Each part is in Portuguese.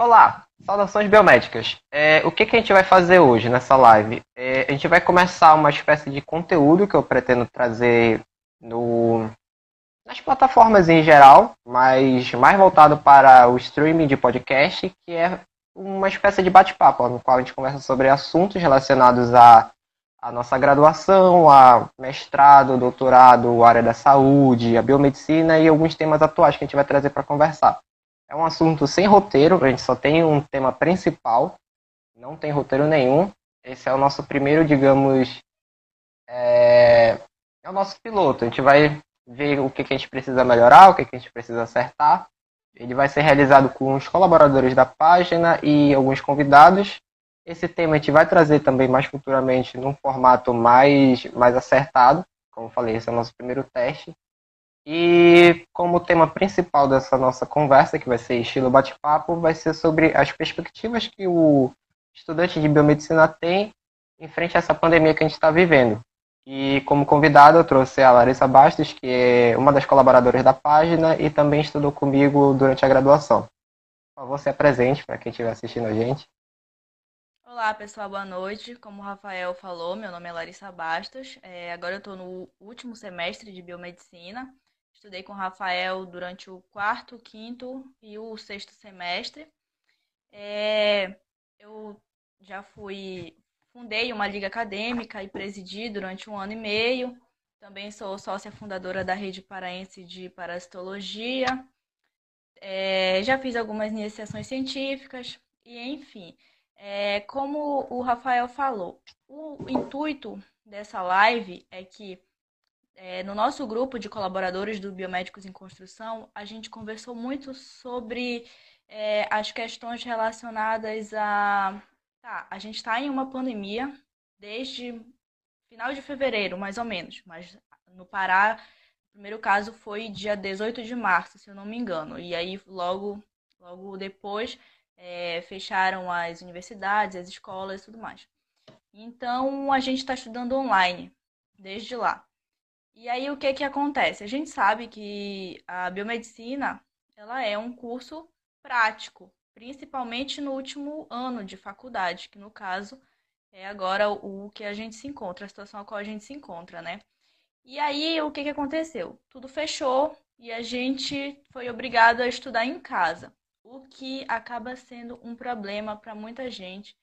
Olá, saudações biomédicas. É, o que, que a gente vai fazer hoje nessa live? É, a gente vai começar uma espécie de conteúdo que eu pretendo trazer no, nas plataformas em geral, mas mais voltado para o streaming de podcast, que é uma espécie de bate-papo, no qual a gente conversa sobre assuntos relacionados à, à nossa graduação, a mestrado, doutorado, área da saúde, a biomedicina e alguns temas atuais que a gente vai trazer para conversar. É um assunto sem roteiro, a gente só tem um tema principal, não tem roteiro nenhum. Esse é o nosso primeiro, digamos, é, é o nosso piloto. A gente vai ver o que, que a gente precisa melhorar, o que, que a gente precisa acertar. Ele vai ser realizado com os colaboradores da página e alguns convidados. Esse tema a gente vai trazer também mais futuramente num formato mais, mais acertado. Como falei, esse é o nosso primeiro teste. E como tema principal dessa nossa conversa, que vai ser estilo bate-papo, vai ser sobre as perspectivas que o estudante de biomedicina tem em frente a essa pandemia que a gente está vivendo. E como convidada eu trouxe a Larissa Bastos, que é uma das colaboradoras da página e também estudou comigo durante a graduação. Por favor, se apresente para quem estiver assistindo a gente. Olá, pessoal, boa noite. Como o Rafael falou, meu nome é Larissa Bastos. É, agora eu estou no último semestre de biomedicina Estudei com o Rafael durante o quarto, quinto e o sexto semestre. É, eu já fui, fundei uma liga acadêmica e presidi durante um ano e meio. Também sou sócia fundadora da Rede Paraense de Parasitologia. É, já fiz algumas iniciações científicas e, enfim, é, como o Rafael falou, o intuito dessa live é que é, no nosso grupo de colaboradores do Biomédicos em Construção, a gente conversou muito sobre é, as questões relacionadas a. Tá, a gente está em uma pandemia desde final de fevereiro, mais ou menos, mas no Pará, o primeiro caso foi dia 18 de março, se eu não me engano, e aí logo, logo depois é, fecharam as universidades, as escolas e tudo mais. Então a gente está estudando online desde lá. E aí o que que acontece? A gente sabe que a biomedicina, ela é um curso prático, principalmente no último ano de faculdade, que no caso é agora o que a gente se encontra, a situação a qual a gente se encontra, né? E aí o que que aconteceu? Tudo fechou e a gente foi obrigado a estudar em casa, o que acaba sendo um problema para muita gente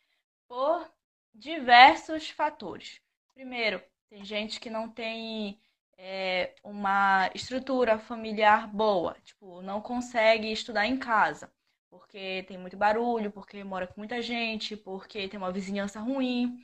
por diversos fatores. Primeiro, tem gente que não tem é, uma estrutura familiar boa, tipo, não consegue estudar em casa, porque tem muito barulho, porque mora com muita gente, porque tem uma vizinhança ruim.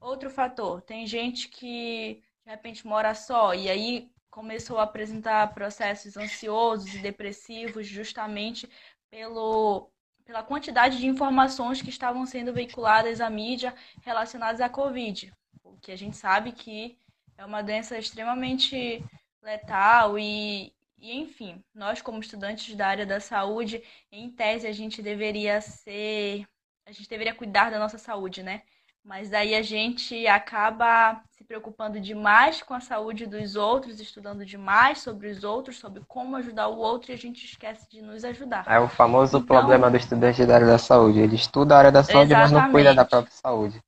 Outro fator, tem gente que de repente mora só e aí começou a apresentar processos ansiosos e depressivos justamente pelo pela quantidade de informações que estavam sendo veiculadas à mídia relacionadas à Covid. O que a gente sabe que é uma doença extremamente letal e, e, enfim, nós como estudantes da área da saúde, em tese a gente deveria ser, a gente deveria cuidar da nossa saúde, né? Mas daí a gente acaba se preocupando demais com a saúde dos outros, estudando demais sobre os outros, sobre como ajudar o outro e a gente esquece de nos ajudar. É o famoso então, problema do estudante da área da saúde. Ele estuda a área da saúde, mas não cuida da própria saúde.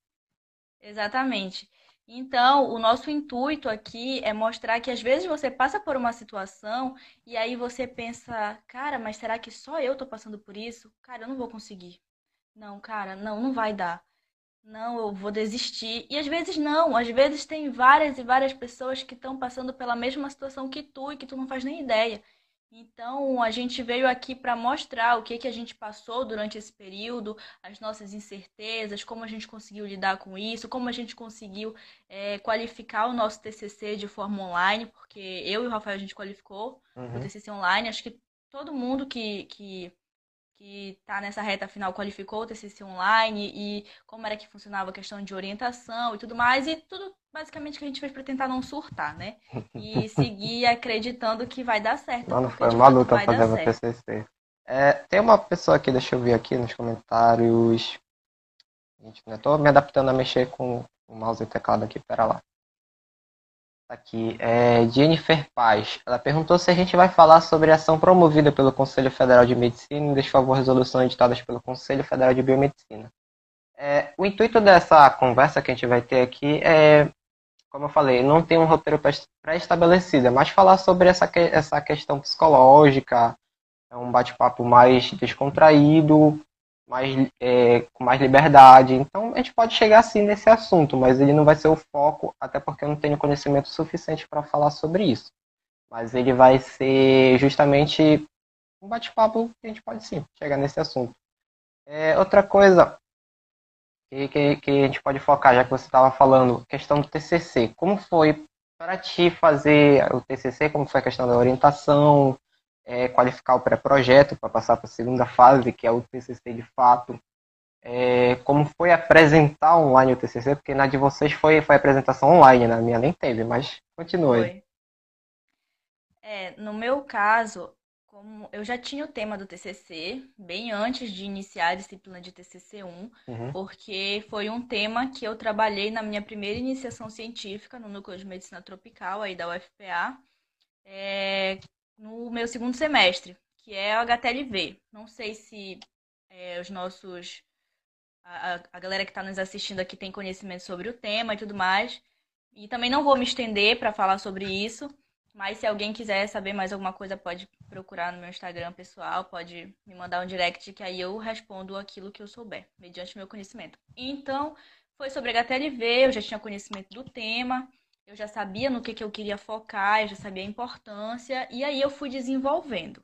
Exatamente. Então, o nosso intuito aqui é mostrar que às vezes você passa por uma situação e aí você pensa, cara, mas será que só eu tô passando por isso? Cara, eu não vou conseguir. Não, cara, não, não vai dar. Não, eu vou desistir. E às vezes não, às vezes tem várias e várias pessoas que estão passando pela mesma situação que tu e que tu não faz nem ideia. Então, a gente veio aqui para mostrar o que, que a gente passou durante esse período, as nossas incertezas, como a gente conseguiu lidar com isso, como a gente conseguiu é, qualificar o nosso TCC de forma online, porque eu e o Rafael a gente qualificou uhum. o TCC online. Acho que todo mundo que, que que está nessa reta final qualificou o TCC online e como era que funcionava a questão de orientação e tudo mais e tudo basicamente que a gente fez para tentar não surtar, né? E seguir acreditando que vai dar certo. Mano, foi uma luta fazer o TCC. É, tem uma pessoa aqui, deixa eu ver aqui nos comentários. Gente, né? Tô me adaptando a mexer com o mouse e teclado aqui, pera lá. Aqui, é Jennifer Paz. Ela perguntou se a gente vai falar sobre a ação promovida pelo Conselho Federal de Medicina e desfavor resoluções editadas pelo Conselho Federal de Biomedicina. É, o intuito dessa conversa que a gente vai ter aqui é, como eu falei, não tem um roteiro pré-estabelecido, é mais falar sobre essa, essa questão psicológica, é um bate-papo mais descontraído, mais, é, com mais liberdade. Então a gente pode chegar assim nesse assunto, mas ele não vai ser o foco, até porque eu não tenho conhecimento suficiente para falar sobre isso. Mas ele vai ser justamente um bate-papo que a gente pode sim chegar nesse assunto. É, outra coisa que, que, que, a gente pode focar, já que você estava falando, questão do TCC. Como foi para ti fazer o TCC? Como foi a questão da orientação? É, qualificar o pré-projeto para passar para a segunda fase, que é o TCC de fato. É, como foi apresentar online o TCC? Porque na de vocês foi, foi apresentação online, na minha nem teve, mas continue. É, no meu caso, como eu já tinha o tema do TCC bem antes de iniciar a disciplina de TCC1, uhum. porque foi um tema que eu trabalhei na minha primeira iniciação científica no Núcleo de Medicina Tropical aí da UFPA, é, no meu segundo semestre, que é o HTLV. Não sei se é, os nossos. A, a galera que está nos assistindo aqui tem conhecimento sobre o tema e tudo mais. E também não vou me estender para falar sobre isso, mas se alguém quiser saber mais alguma coisa, pode procurar no meu Instagram pessoal, pode me mandar um direct que aí eu respondo aquilo que eu souber, mediante meu conhecimento. Então, foi sobre HTLV, eu já tinha conhecimento do tema. Eu já sabia no que, que eu queria focar, eu já sabia a importância, e aí eu fui desenvolvendo.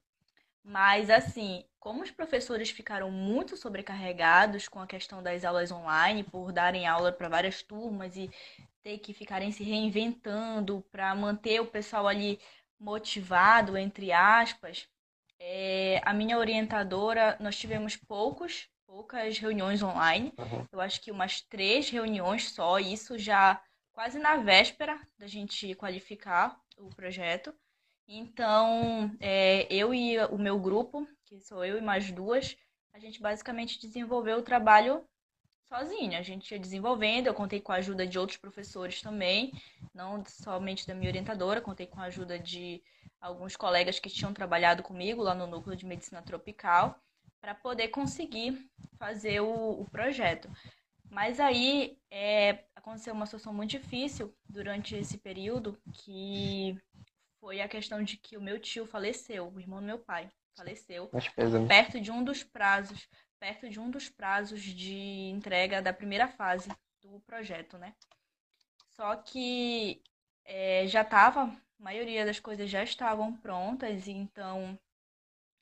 Mas, assim, como os professores ficaram muito sobrecarregados com a questão das aulas online, por darem aula para várias turmas e ter que ficarem se reinventando para manter o pessoal ali motivado, entre aspas, é, a minha orientadora, nós tivemos poucos, poucas reuniões online. Uhum. Eu acho que umas três reuniões só, isso já quase na véspera da gente qualificar o projeto. Então, é, eu e o meu grupo, que sou eu e mais duas, a gente basicamente desenvolveu o trabalho sozinha. A gente ia desenvolvendo, eu contei com a ajuda de outros professores também, não somente da minha orientadora, contei com a ajuda de alguns colegas que tinham trabalhado comigo lá no núcleo de medicina tropical, para poder conseguir fazer o, o projeto. Mas aí é, aconteceu uma situação muito difícil durante esse período, que foi a questão de que o meu tio faleceu, o irmão do meu pai faleceu, perto de um dos prazos, perto de um dos prazos de entrega da primeira fase do projeto, né? Só que é, já estava, a maioria das coisas já estavam prontas, então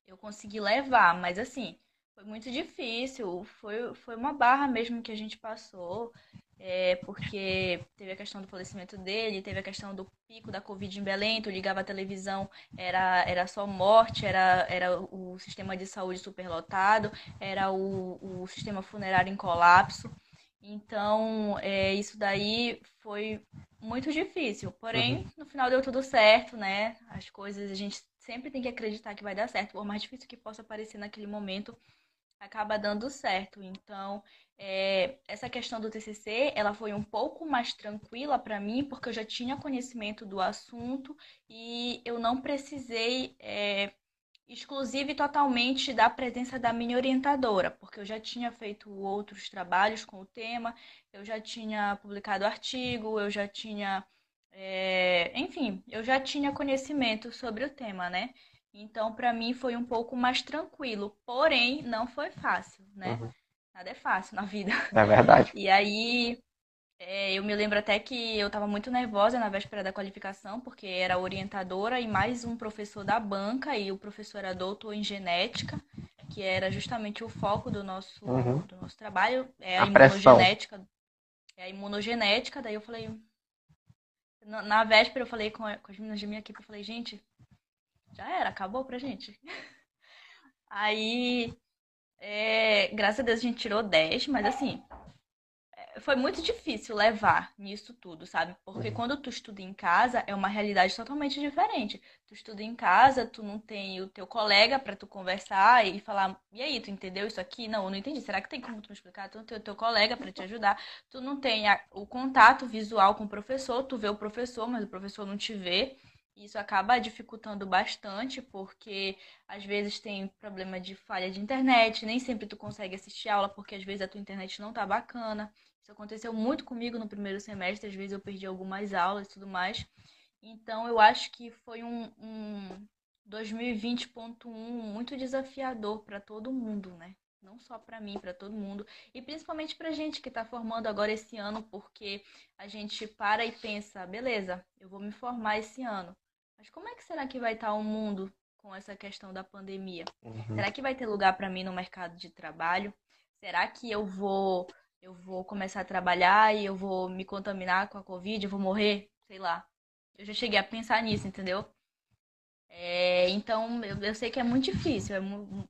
eu consegui levar, mas assim, foi muito difícil, foi, foi uma barra mesmo que a gente passou, é, porque teve a questão do falecimento dele, teve a questão do pico da Covid em Belém, tu ligava a televisão, era, era só morte, era, era o sistema de saúde superlotado, era o, o sistema funerário em colapso. Então, é, isso daí foi muito difícil. Porém, uhum. no final deu tudo certo, né? As coisas a gente sempre tem que acreditar que vai dar certo, por mais difícil que possa parecer naquele momento, acaba dando certo. Então, é, essa questão do TCC, ela foi um pouco mais tranquila para mim, porque eu já tinha conhecimento do assunto e eu não precisei é, exclusive totalmente da presença da minha orientadora, porque eu já tinha feito outros trabalhos com o tema, eu já tinha publicado artigo, eu já tinha, é, enfim, eu já tinha conhecimento sobre o tema, né? Então, para mim foi um pouco mais tranquilo, porém não foi fácil, né? Uhum. Nada é fácil na vida. É verdade. E aí, é, eu me lembro até que eu estava muito nervosa na véspera da qualificação, porque era orientadora e mais um professor da banca, e o professor era doutor em genética, que era justamente o foco do nosso, uhum. do nosso trabalho, é a, a imunogenética. É a imunogenética, daí eu falei. Na, na véspera eu falei com, com as meninas de minha equipe, eu falei, gente, já era, acabou pra gente. Aí, é, graças a Deus a gente tirou 10, mas assim, foi muito difícil levar nisso tudo, sabe? Porque quando tu estuda em casa, é uma realidade totalmente diferente. Tu estuda em casa, tu não tem o teu colega para tu conversar e falar, e aí, tu entendeu isso aqui? Não, eu não entendi. Será que tem como tu me explicar? Tu não tem o teu colega para te ajudar. Tu não tem a, o contato visual com o professor, tu vê o professor, mas o professor não te vê. Isso acaba dificultando bastante, porque às vezes tem problema de falha de internet, nem sempre tu consegue assistir aula, porque às vezes a tua internet não tá bacana. Isso aconteceu muito comigo no primeiro semestre, às vezes eu perdi algumas aulas e tudo mais. Então eu acho que foi um, um 2020.1 muito desafiador para todo mundo, né? Não só para mim, para todo mundo. E principalmente para gente que está formando agora esse ano, porque a gente para e pensa, beleza, eu vou me formar esse ano. Mas como é que será que vai estar o mundo com essa questão da pandemia? Uhum. Será que vai ter lugar para mim no mercado de trabalho? Será que eu vou eu vou começar a trabalhar e eu vou me contaminar com a Covid, eu vou morrer? Sei lá. Eu já cheguei a pensar nisso, entendeu? É, então, eu, eu, sei que é muito difícil. É,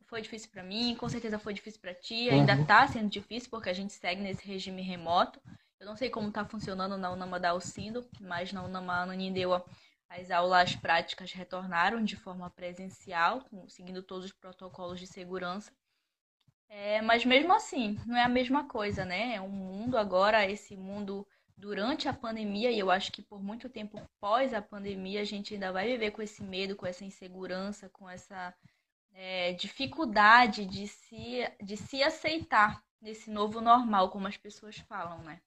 foi difícil para mim, com certeza foi difícil para ti. Ainda uhum. tá sendo difícil porque a gente segue nesse regime remoto. Eu não sei como tá funcionando na Unama da Alcindo, mas na Unama Ananindeua as aulas práticas retornaram de forma presencial, seguindo todos os protocolos de segurança. É, mas mesmo assim, não é a mesma coisa, né? É um mundo agora, esse mundo durante a pandemia, e eu acho que por muito tempo pós a pandemia, a gente ainda vai viver com esse medo, com essa insegurança, com essa é, dificuldade de se, de se aceitar nesse novo normal, como as pessoas falam, né?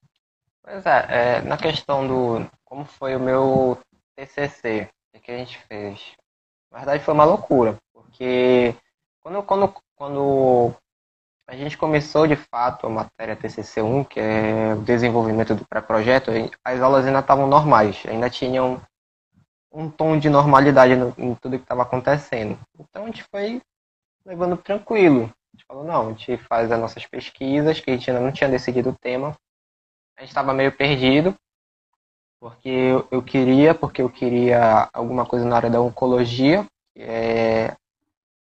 Pois é, é na questão do como foi o meu TCC, o que a gente fez? Na verdade foi uma loucura, porque quando, quando, quando a gente começou de fato a matéria TCC1, que é o desenvolvimento do pré-projeto, as aulas ainda estavam normais, ainda tinham um tom de normalidade no, em tudo que estava acontecendo. Então a gente foi levando tranquilo. A gente falou, não, a gente faz as nossas pesquisas, que a gente ainda não tinha decidido o tema. A gente estava meio perdido, porque eu, eu queria, porque eu queria alguma coisa na área da oncologia, que é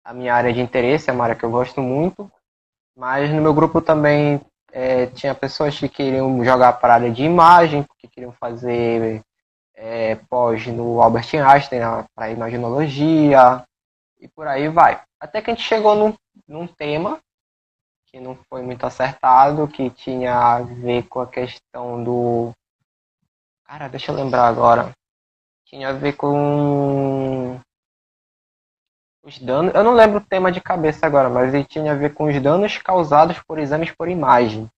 a minha área de interesse, é uma área que eu gosto muito, mas no meu grupo também é, tinha pessoas que queriam jogar para a área de imagem, porque queriam fazer é, pós no Albert Einstein para imaginologia e por aí vai. Até que a gente chegou num, num tema que não foi muito acertado, que tinha a ver com a questão do Cara, deixa eu lembrar agora. Tinha a ver com os danos. Eu não lembro o tema de cabeça agora, mas ele tinha a ver com os danos causados por exames por imagem.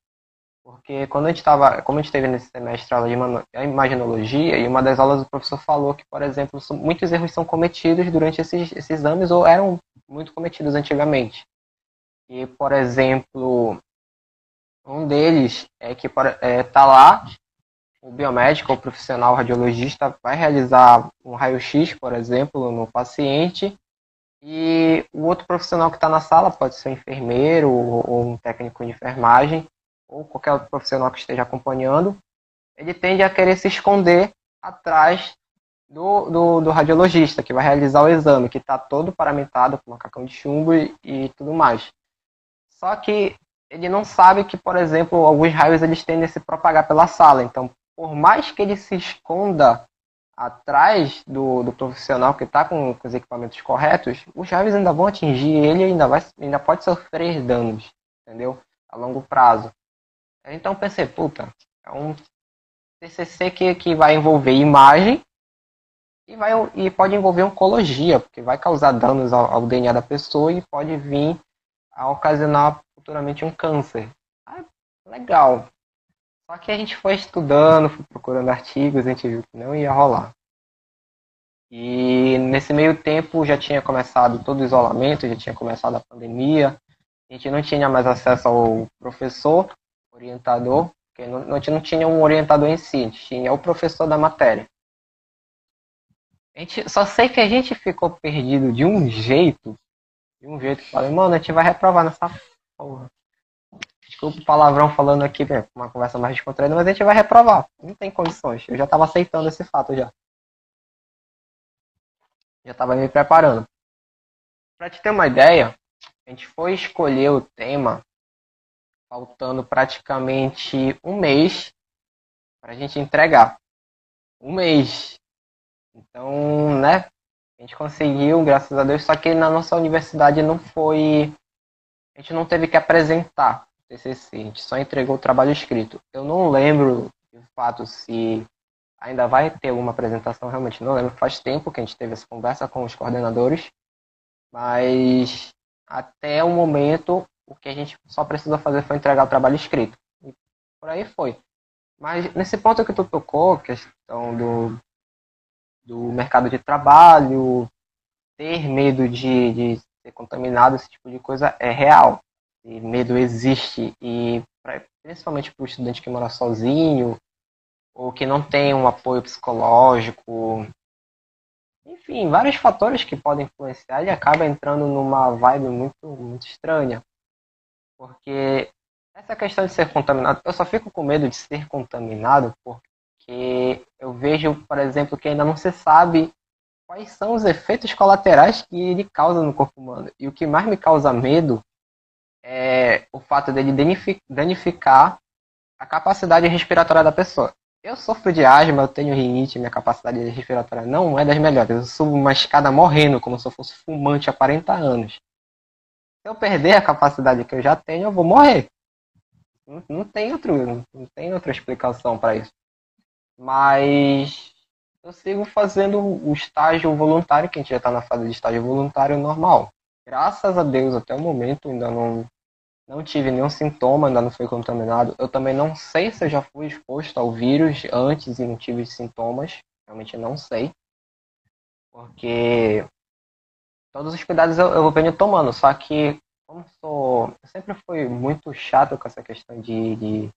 Porque quando a gente estava, como a gente teve nesse semestre aula de imaginologia, e uma das aulas o professor falou que, por exemplo, muitos erros são cometidos durante esses, esses exames ou eram muito cometidos antigamente. E, por exemplo, um deles é que é, tá lá o biomédico ou profissional radiologista vai realizar um raio-x, por exemplo, no paciente, e o outro profissional que está na sala pode ser um enfermeiro ou um técnico de enfermagem, ou qualquer outro profissional que esteja acompanhando, ele tende a querer se esconder atrás do, do, do radiologista, que vai realizar o exame, que está todo paramentado com macacão de chumbo e, e tudo mais. Só que ele não sabe que, por exemplo, alguns raios eles tendem a se propagar pela sala. Então, por mais que ele se esconda atrás do, do profissional que está com, com, os equipamentos corretos, os raios ainda vão atingir ele e ainda, ainda pode sofrer danos, entendeu? A longo prazo. Então pensei, puta, é um TCC que, que vai envolver imagem e, vai, e pode envolver oncologia, porque vai causar danos ao, ao DNA da pessoa e pode vir a ocasionar futuramente um câncer. Ah, legal, só que a gente foi estudando, foi procurando artigos, a gente viu que não ia rolar. E nesse meio tempo já tinha começado todo o isolamento, já tinha começado a pandemia, a gente não tinha mais acesso ao professor, orientador, porque não, a gente não tinha um orientador em si, a gente tinha o professor da matéria. A gente, só sei que a gente ficou perdido de um jeito, de um jeito que falei, mano, a gente vai reprovar nessa porra. Desculpa o palavrão falando aqui, né, uma conversa mais descontraída, mas a gente vai reprovar. Não tem condições. Eu já estava aceitando esse fato já. Já estava me preparando. Para te ter uma ideia, a gente foi escolher o tema faltando praticamente um mês para a gente entregar. Um mês. Então, né? A gente conseguiu, graças a Deus, só que na nossa universidade não foi. A gente não teve que apresentar TCC, a gente só entregou o trabalho escrito. Eu não lembro, de fato, se ainda vai ter alguma apresentação, realmente não lembro. Faz tempo que a gente teve essa conversa com os coordenadores, mas até o momento o que a gente só precisou fazer foi entregar o trabalho escrito. E por aí foi. Mas nesse ponto que tu tocou, questão do, do mercado de trabalho, ter medo de, de ser contaminado, esse tipo de coisa é real. Medo existe. E pra, principalmente para o estudante que mora sozinho, ou que não tem um apoio psicológico. Enfim, vários fatores que podem influenciar e acaba entrando numa vibe muito, muito estranha. Porque essa questão de ser contaminado, eu só fico com medo de ser contaminado porque eu vejo, por exemplo, que ainda não se sabe quais são os efeitos colaterais que ele causa no corpo humano. E o que mais me causa medo é o fato dele danificar a capacidade respiratória da pessoa. Eu sofro de asma, eu tenho rinite, minha capacidade respiratória não é das melhores. Eu subo uma escada morrendo, como se eu fosse fumante há 40 anos. Se eu perder a capacidade que eu já tenho, eu vou morrer. Não, não tem outro, não tem outra explicação para isso. Mas eu sigo fazendo o estágio voluntário, que a gente já está na fase de estágio voluntário normal. Graças a Deus, até o momento, ainda não, não tive nenhum sintoma, ainda não fui contaminado. Eu também não sei se eu já fui exposto ao vírus antes e não tive sintomas. Realmente não sei. Porque todos os cuidados eu, eu venho tomando. Só que como sou, eu sempre fui muito chato com essa questão de, de,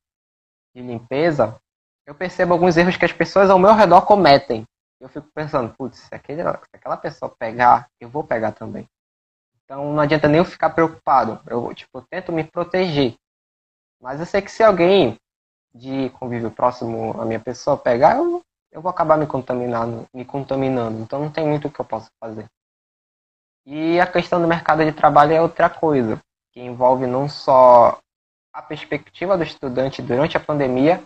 de, limpeza, eu percebo alguns erros que as pessoas ao meu redor cometem. Eu fico pensando, putz, se, se aquela pessoa pegar, eu vou pegar também. Então não adianta nem eu ficar preocupado. Eu, tipo, tento me proteger. Mas eu sei que se alguém de convívio próximo à minha pessoa pegar, eu, eu vou acabar me contaminando, me contaminando. Então não tem muito o que eu possa fazer. E a questão do mercado de trabalho é outra coisa, que envolve não só a perspectiva do estudante durante a pandemia,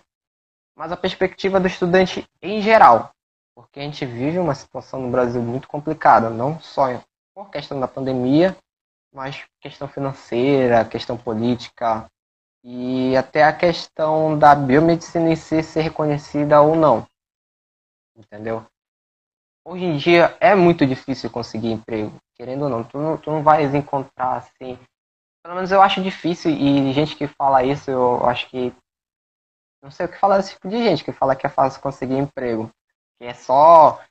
mas a perspectiva do estudante em geral. Porque a gente vive uma situação no Brasil muito complicada, não só por questão da pandemia, mas questão financeira, questão política e até a questão da biomedicina em si ser reconhecida ou não. Entendeu? Hoje em dia é muito difícil conseguir emprego querendo ou não, tu não, tu não vais encontrar assim. Pelo menos eu acho difícil, e gente que fala isso, eu acho que. Não sei o que falar desse tipo de gente que fala que é fácil conseguir emprego. Que é só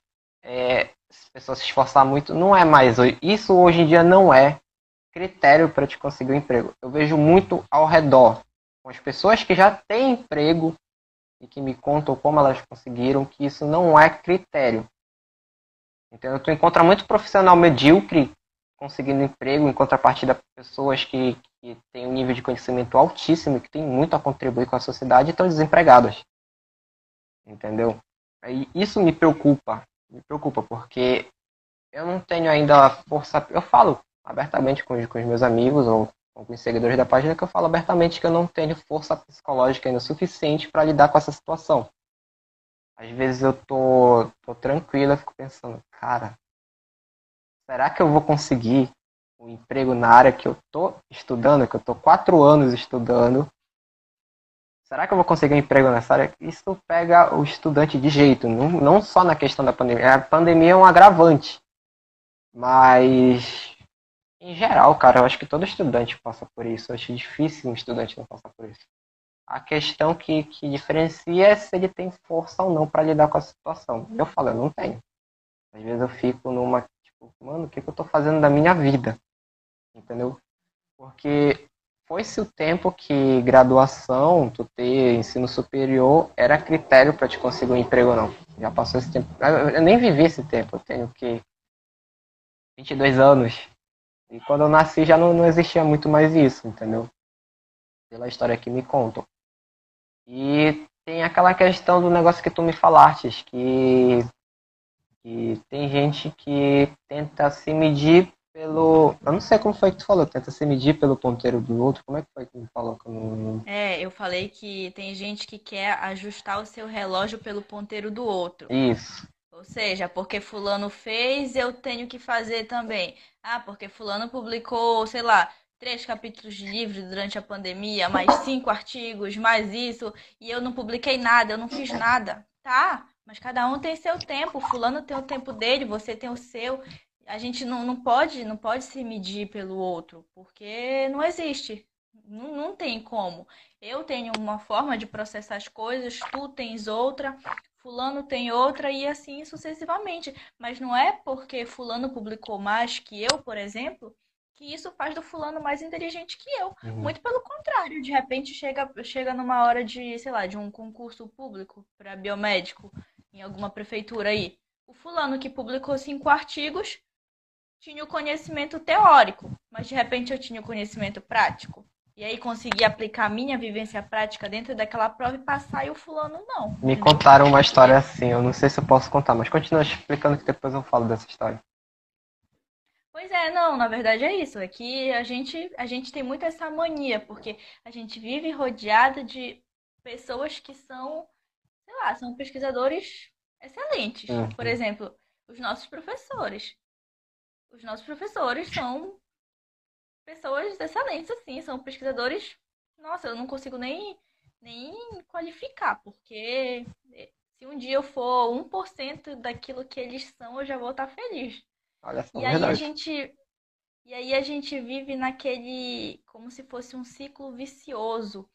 é, as pessoas se esforçar muito. Não é mais. Isso hoje em dia não é critério para te conseguir um emprego. Eu vejo muito ao redor. Com as pessoas que já têm emprego e que me contam como elas conseguiram, que isso não é critério. Então, tu encontra muito profissional medíocre conseguindo emprego em contrapartida pessoas que, que têm um nível de conhecimento altíssimo, que têm muito a contribuir com a sociedade e estão desempregadas. Entendeu? E isso me preocupa, me preocupa, porque eu não tenho ainda força. Eu falo abertamente com, com os meus amigos ou com os seguidores da página que eu falo abertamente que eu não tenho força psicológica ainda suficiente para lidar com essa situação. Às vezes eu tô, tô fico pensando, cara, será que eu vou conseguir um emprego na área que eu tô estudando, que eu tô quatro anos estudando? Será que eu vou conseguir um emprego nessa área? Isso pega o estudante de jeito, não, não só na questão da pandemia. A pandemia é um agravante, mas em geral, cara, eu acho que todo estudante passa por isso. Eu acho difícil um estudante não passar por isso. A questão que, que diferencia é se ele tem força ou não para lidar com a situação. Eu falo, eu não tenho. Às vezes eu fico numa, tipo, mano, o que, que eu tô fazendo da minha vida? Entendeu? Porque foi-se o tempo que graduação, tu ter ensino superior, era critério para te conseguir um emprego ou não. Já passou esse tempo. Eu nem vivi esse tempo, eu tenho que 22 anos. E quando eu nasci já não, não existia muito mais isso, entendeu? Pela história que me contam. E tem aquela questão do negócio que tu me falaste, que, que tem gente que tenta se medir pelo. Eu não sei como foi que tu falou, tenta se medir pelo ponteiro do outro. Como é que foi que tu falou? Que eu não... É, eu falei que tem gente que quer ajustar o seu relógio pelo ponteiro do outro. Isso. Ou seja, porque fulano fez, eu tenho que fazer também. Ah, porque fulano publicou, sei lá, três capítulos de livro durante a pandemia, mais cinco artigos, mais isso, e eu não publiquei nada, eu não fiz nada. Tá, mas cada um tem seu tempo, fulano tem o tempo dele, você tem o seu. A gente não, não pode não pode se medir pelo outro, porque não existe. Não, não tem como. Eu tenho uma forma de processar as coisas, tu tens outra, fulano tem outra e assim sucessivamente. Mas não é porque fulano publicou mais que eu, por exemplo, que isso faz do fulano mais inteligente que eu. Uhum. Muito pelo contrário, de repente chega, chega numa hora de, sei lá, de um concurso público para biomédico em alguma prefeitura aí. O fulano que publicou cinco artigos tinha o conhecimento teórico, mas de repente eu tinha o conhecimento prático. E aí consegui aplicar a minha vivência prática dentro daquela prova e passar e o fulano não. Me contaram uma história assim, eu não sei se eu posso contar, mas continua explicando que depois eu falo dessa história. Pois é, não, na verdade é isso. É que a gente, a gente tem muito essa mania, porque a gente vive rodeada de pessoas que são, sei lá, são pesquisadores excelentes. Uhum. Por exemplo, os nossos professores. Os nossos professores são pessoas excelentes, assim, são pesquisadores. Nossa, eu não consigo nem, nem qualificar, porque se um dia eu for 1% daquilo que eles são, eu já vou estar feliz. Olha só, e aí a gente e aí a gente vive naquele como se fosse um ciclo vicioso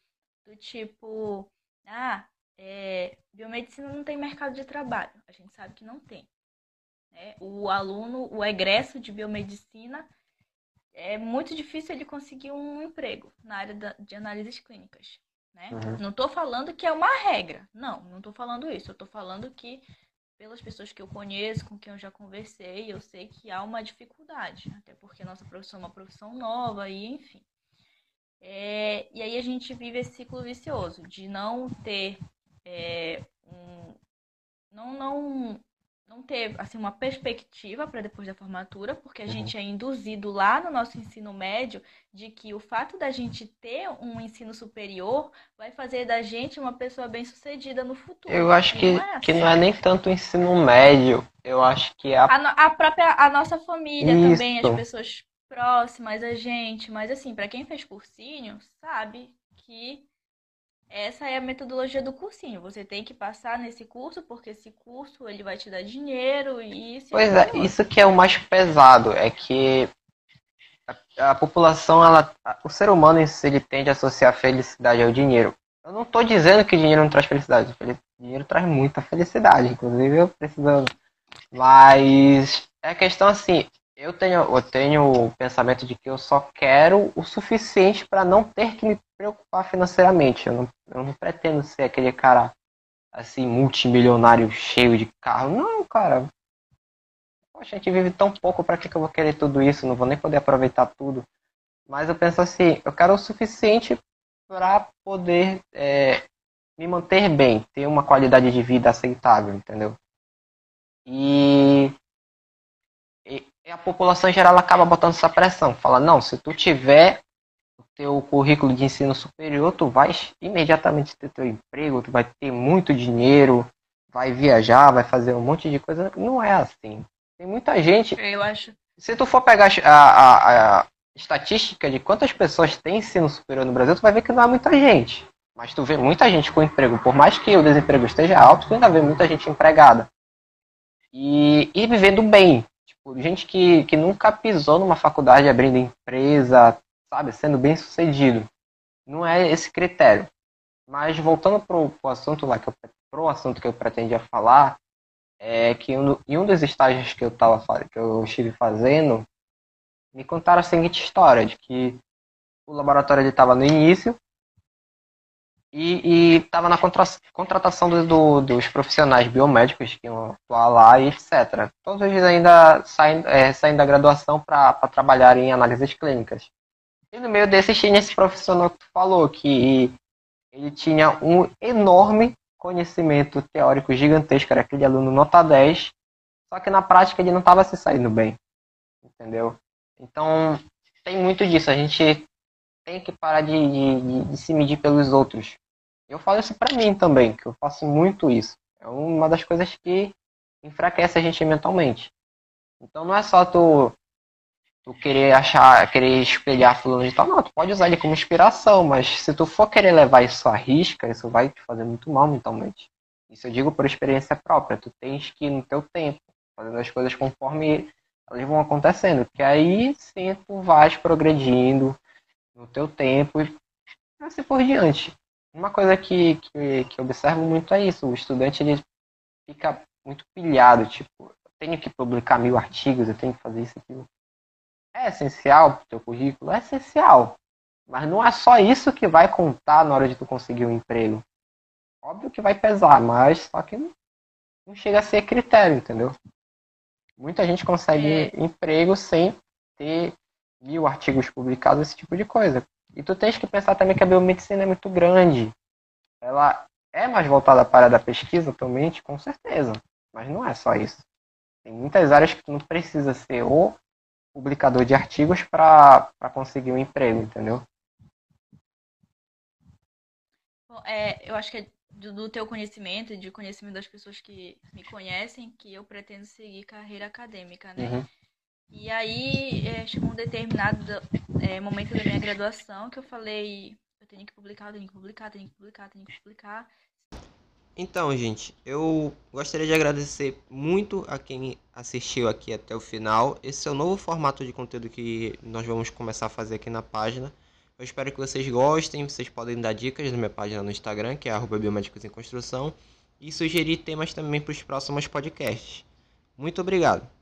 do tipo, ah, é, biomedicina não tem mercado de trabalho. A gente sabe que não tem. Né? O aluno, o egresso de biomedicina, é muito difícil ele conseguir um emprego na área de análises clínicas. Né? Uhum. Não estou falando que é uma regra. Não, não estou falando isso. Eu estou falando que pelas pessoas que eu conheço, com quem eu já conversei, eu sei que há uma dificuldade, até porque nossa profissão é uma profissão nova e enfim. É, e aí a gente vive esse ciclo vicioso de não ter é, um, não, não não ter assim uma perspectiva para depois da formatura, porque a uhum. gente é induzido lá no nosso ensino médio de que o fato da gente ter um ensino superior vai fazer da gente uma pessoa bem-sucedida no futuro. Eu acho que não, é assim. que não é nem tanto o ensino médio, eu acho que é a, a, a própria a nossa família Isso. também, as pessoas próximas a gente, mas assim, para quem fez cursinho, sabe que essa é a metodologia do cursinho. Você tem que passar nesse curso porque esse curso ele vai te dar dinheiro e isso. Pois é, isso que é o mais pesado, é que a, a, população, ela, o ser humano si, ele tende a associar felicidade ao dinheiro. Eu não estou dizendo que dinheiro não traz felicidade. Dinheiro traz muita felicidade, inclusive eu precisando. Mas é questão assim, eu tenho, eu tenho o pensamento de que eu só quero o suficiente para não ter que me preocupar financeiramente. Eu não, eu não pretendo ser aquele cara assim, multimilionário, cheio de carro. Não, cara. Poxa, a gente vive tão pouco, para que, que eu vou querer tudo isso? Não vou nem poder aproveitar tudo. Mas eu penso assim, eu quero o suficiente para poder é, me manter bem, ter uma qualidade de vida aceitável, entendeu? E e a população em geral acaba botando essa pressão. Fala, não, se tu tiver o teu currículo de ensino superior, tu vai imediatamente ter teu emprego, tu vai ter muito dinheiro, vai viajar, vai fazer um monte de coisa. Não é assim. Tem muita gente. Eu acho. Se tu for pegar a, a, a estatística de quantas pessoas têm ensino superior no Brasil, tu vai ver que não é muita gente. Mas tu vê muita gente com emprego. Por mais que o desemprego esteja alto, tu ainda vê muita gente empregada. E, e vivendo bem. Gente que, que nunca pisou numa faculdade abrindo empresa, sabe, sendo bem sucedido. Não é esse critério. Mas voltando pro, pro assunto lá que eu, pro assunto que eu pretendia falar, é que um, em um dos estágios que eu tava que eu estive fazendo, me contaram a seguinte história de que o laboratório estava no início e estava na contra, contratação do, do, dos profissionais biomédicos que iam atuar lá e etc. Todos eles ainda saem, é, da graduação para trabalhar em análises clínicas. E no meio desses tinha esse profissional que tu falou, que ele tinha um enorme conhecimento teórico gigantesco, era aquele aluno nota 10, só que na prática ele não estava se saindo bem, entendeu? Então, tem muito disso. A gente tem que parar de, de, de se medir pelos outros. Eu falo isso para mim também, que eu faço muito isso. É uma das coisas que enfraquece a gente mentalmente. Então não é só tu, tu querer achar, querer espelhar fulano de tal, não, tu pode usar ele como inspiração, mas se tu for querer levar isso à risca, isso vai te fazer muito mal mentalmente. Isso eu digo por experiência própria, tu tens que ir no teu tempo, fazendo as coisas conforme elas vão acontecendo, que aí sim tu vais progredindo no teu tempo e assim por diante. Uma coisa que, que, que eu observo muito é isso, o estudante ele fica muito pilhado, tipo, eu tenho que publicar mil artigos, eu tenho que fazer isso aquilo. É essencial para o teu currículo? É essencial. Mas não é só isso que vai contar na hora de tu conseguir um emprego. Óbvio que vai pesar, mas só que não, não chega a ser critério, entendeu? Muita gente consegue é. emprego sem ter mil artigos publicados, esse tipo de coisa. E tu tens que pensar também que a biomedicina é muito grande. Ela é mais voltada para a área da pesquisa atualmente, com certeza. Mas não é só isso. Tem muitas áreas que tu não precisa ser o publicador de artigos para conseguir um emprego, entendeu? Bom, é, eu acho que é do, do teu conhecimento e de conhecimento das pessoas que me conhecem que eu pretendo seguir carreira acadêmica, né? Uhum. E aí é, chegou um determinado é, momento da minha graduação que eu falei, eu tenho que publicar, eu tenho que publicar, tenho que publicar, tenho que publicar. Então, gente, eu gostaria de agradecer muito a quem assistiu aqui até o final. Esse é o novo formato de conteúdo que nós vamos começar a fazer aqui na página. Eu espero que vocês gostem. Vocês podem dar dicas na minha página no Instagram, que é Biomédicos em Construção, e sugerir temas também para os próximos podcasts. Muito obrigado.